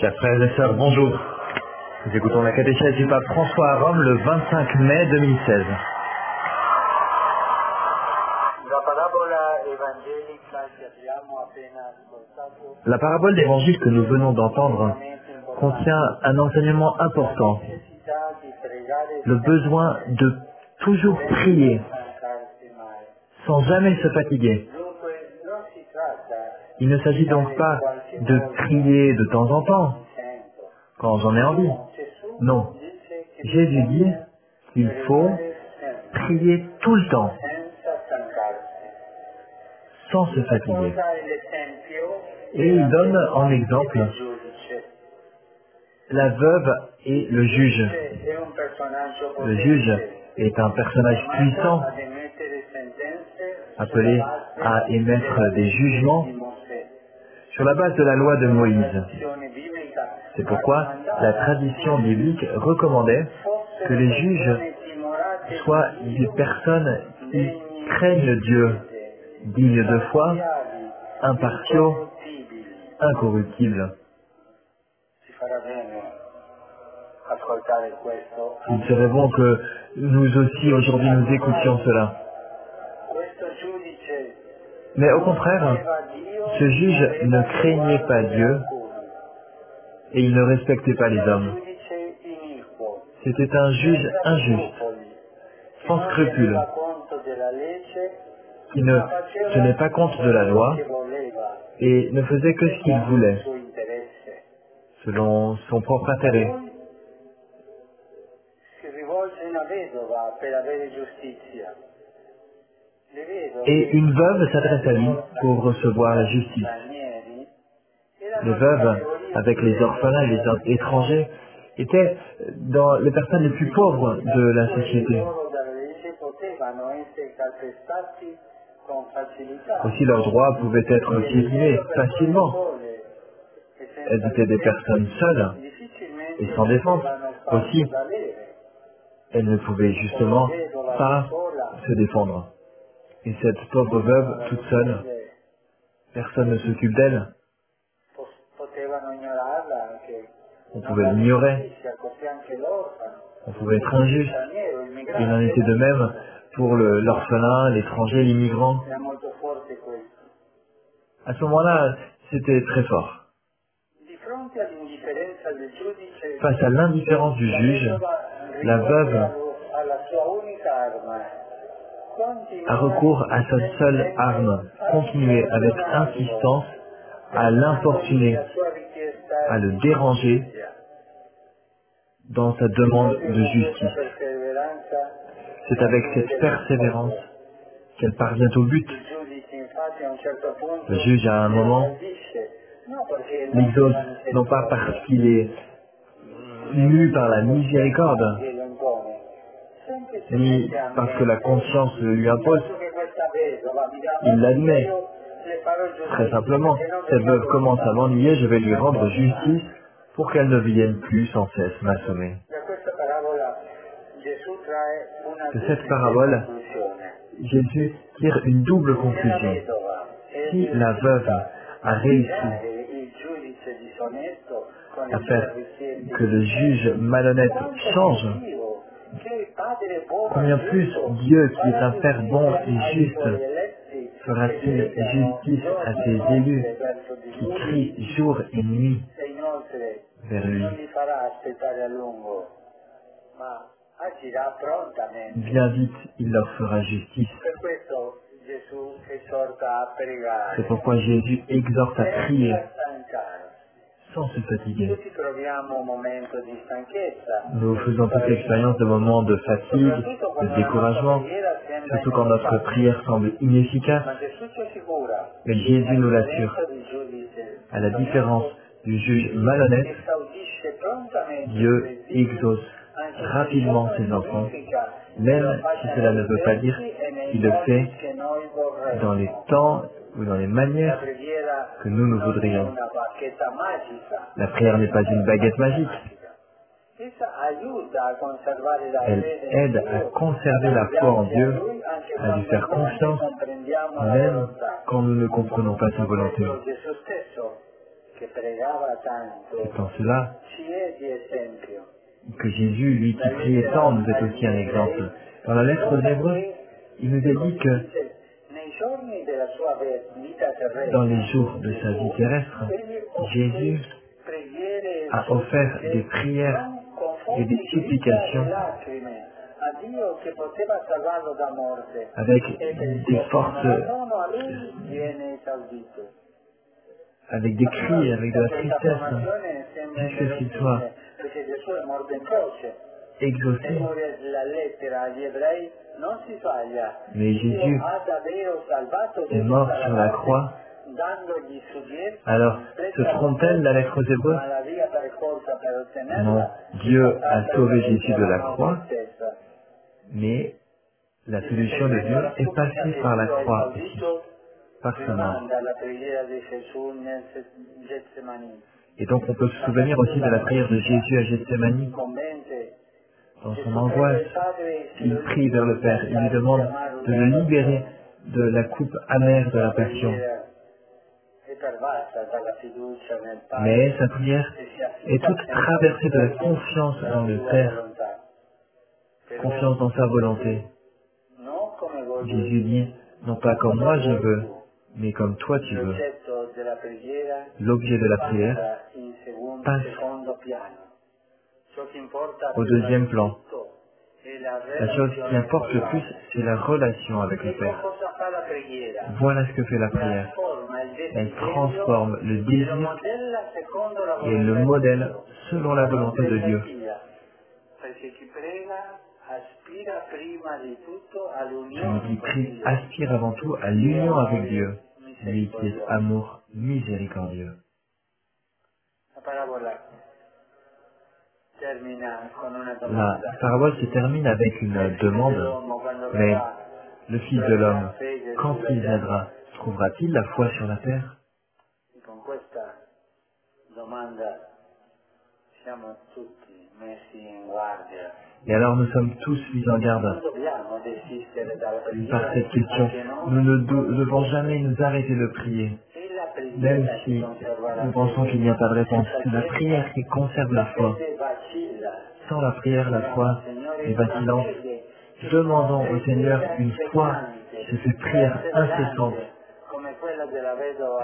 Chers frères et sœurs, bonjour. Nous écoutons la catéchèse du pape François à Rome le 25 mai 2016. La parabole d'évangile que nous venons d'entendre contient un enseignement important, le besoin de toujours prier sans jamais se fatiguer. Il ne s'agit donc pas de prier de temps en temps, quand j'en ai envie. Non. Jésus dit qu'il faut prier tout le temps, sans se fatiguer. Et il donne en exemple la veuve et le juge. Le juge est un personnage puissant appelé à émettre des jugements. Sur la base de la loi de Moïse. C'est pourquoi la tradition biblique recommandait que les juges soient des personnes qui craignent Dieu, dignes de foi, impartiaux, incorruptibles. Il serait bon que nous aussi aujourd'hui nous écoutions cela. Mais au contraire, ce juge ne craignait pas Dieu et il ne respectait pas les hommes. C'était un juge injuste, sans scrupule, teneva conto della legge qui ne tenait pas compte de la loi et ne faisait que ce qu'il voulait, selon son propre intérêt. Et une veuve s'adresse à lui pour recevoir la justice. Les veuves, avec les orphelins et les étrangers, étaient dans les personnes les plus pauvres de la société. Aussi leurs droits pouvaient être piétinés facilement. Elles étaient des personnes seules et sans défense. Aussi, elles ne pouvaient justement pas se défendre. Et cette pauvre veuve, toute seule, personne ne s'occupe d'elle. On pouvait l'ignorer, on pouvait être injuste. il en était de même pour l'orphelin, l'étranger, l'immigrant. À ce moment-là, c'était très fort. Face à l'indifférence du juge, la veuve a recours à sa seule arme, continuer avec insistance à l'importuner, à le déranger dans sa demande de justice. C'est avec cette persévérance qu'elle parvient au but. Le juge, à un moment, l'exauce, non pas parce qu'il est mu par la miséricorde, ni parce que la conscience lui impose, il l'admet. Très simplement, cette veuve commence à m'ennuyer, je vais lui rendre justice pour qu'elle ne vienne plus sans cesse m'assommer. De cette parabole. Jésus tire une double conclusion. Si la veuve a réussi à faire que le juge malhonnête change, combien plus Dieu, qui est un Père bon et juste, fera-t-il justice à ses élus qui crient jour et nuit vers lui? Bien vite, il leur fera justice. C'est pourquoi Jésus exhorte à prier. Sans se fatiguer. Nous faisons toute l'expérience de moments de fatigue, de découragement, surtout quand notre prière semble inefficace. Mais Jésus nous l'assure, à la différence du juge malhonnête, Dieu exauce rapidement ses enfants, même si cela ne veut pas dire qu'il le fait dans les temps ou dans les manières que nous nous voudrions. La prière n'est pas une baguette magique. Elle aide à conserver la foi en Dieu, à lui faire confiance, même quand nous ne comprenons pas sa volonté. C'est en cela que Jésus, lui qui priait tant, nous est aussi un exemple. Dans la lettre aux Hébreux, il nous a dit que dans les jours de sa vie terrestre, Jésus a offert des prières et des supplications avec des forces, avec des cris, avec de la tristesse, jusqu'à ce qu'il soit exaucé. Mais Jésus est mort sur la croix. Alors, se trompe-t-elle la lettre aux Hébreux? Non, Dieu a sauvé Jésus de la croix, mais la solution de Dieu est passée par la croix aussi, par sa mort. Et donc on peut se souvenir aussi de la prière de Jésus à Gethsemane. Dans son angoisse, il prie vers le Père, il lui demande de le libérer de la coupe amère de la passion. Mais sa prière est toute traversée de la confiance dans le Père, confiance dans sa volonté. Jésus dit, non pas comme moi je veux, mais comme toi tu veux. L'objet de la prière passe au deuxième plan. La chose qui importe le plus, c'est la relation avec le Père. Voilà ce que fait la prière. Elle transforme le désir et le modèle selon la volonté de Dieu. Celui qui prie aspire avant tout à l'union avec Dieu, lui qui est amour miséricordieux. La parabole se termine avec une demande, mais le Fils de l'homme, quand il viendra, trouvera-t-il la foi sur la terre? Et alors nous sommes tous mis en garde par cette question. Nous ne devons jamais nous arrêter de prier, même si nous pensons qu'il n'y a pas de réponse. La prière qui conserve la foi. Sans la prière, la foi est vacillante. Demandons au Seigneur une foi, c'est cette prière incessante,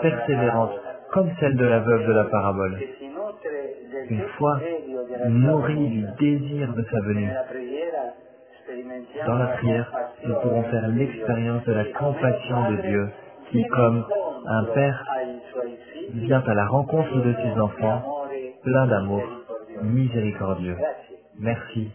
persévérante, comme celle de la veuve de la parabole. Une foi nourrie du désir de sa venue. Dans la prière, nous pourrons faire l'expérience de la compassion de Dieu qui, comme un père, vient à la rencontre de ses enfants, plein d'amour, miséricordieux. Merci.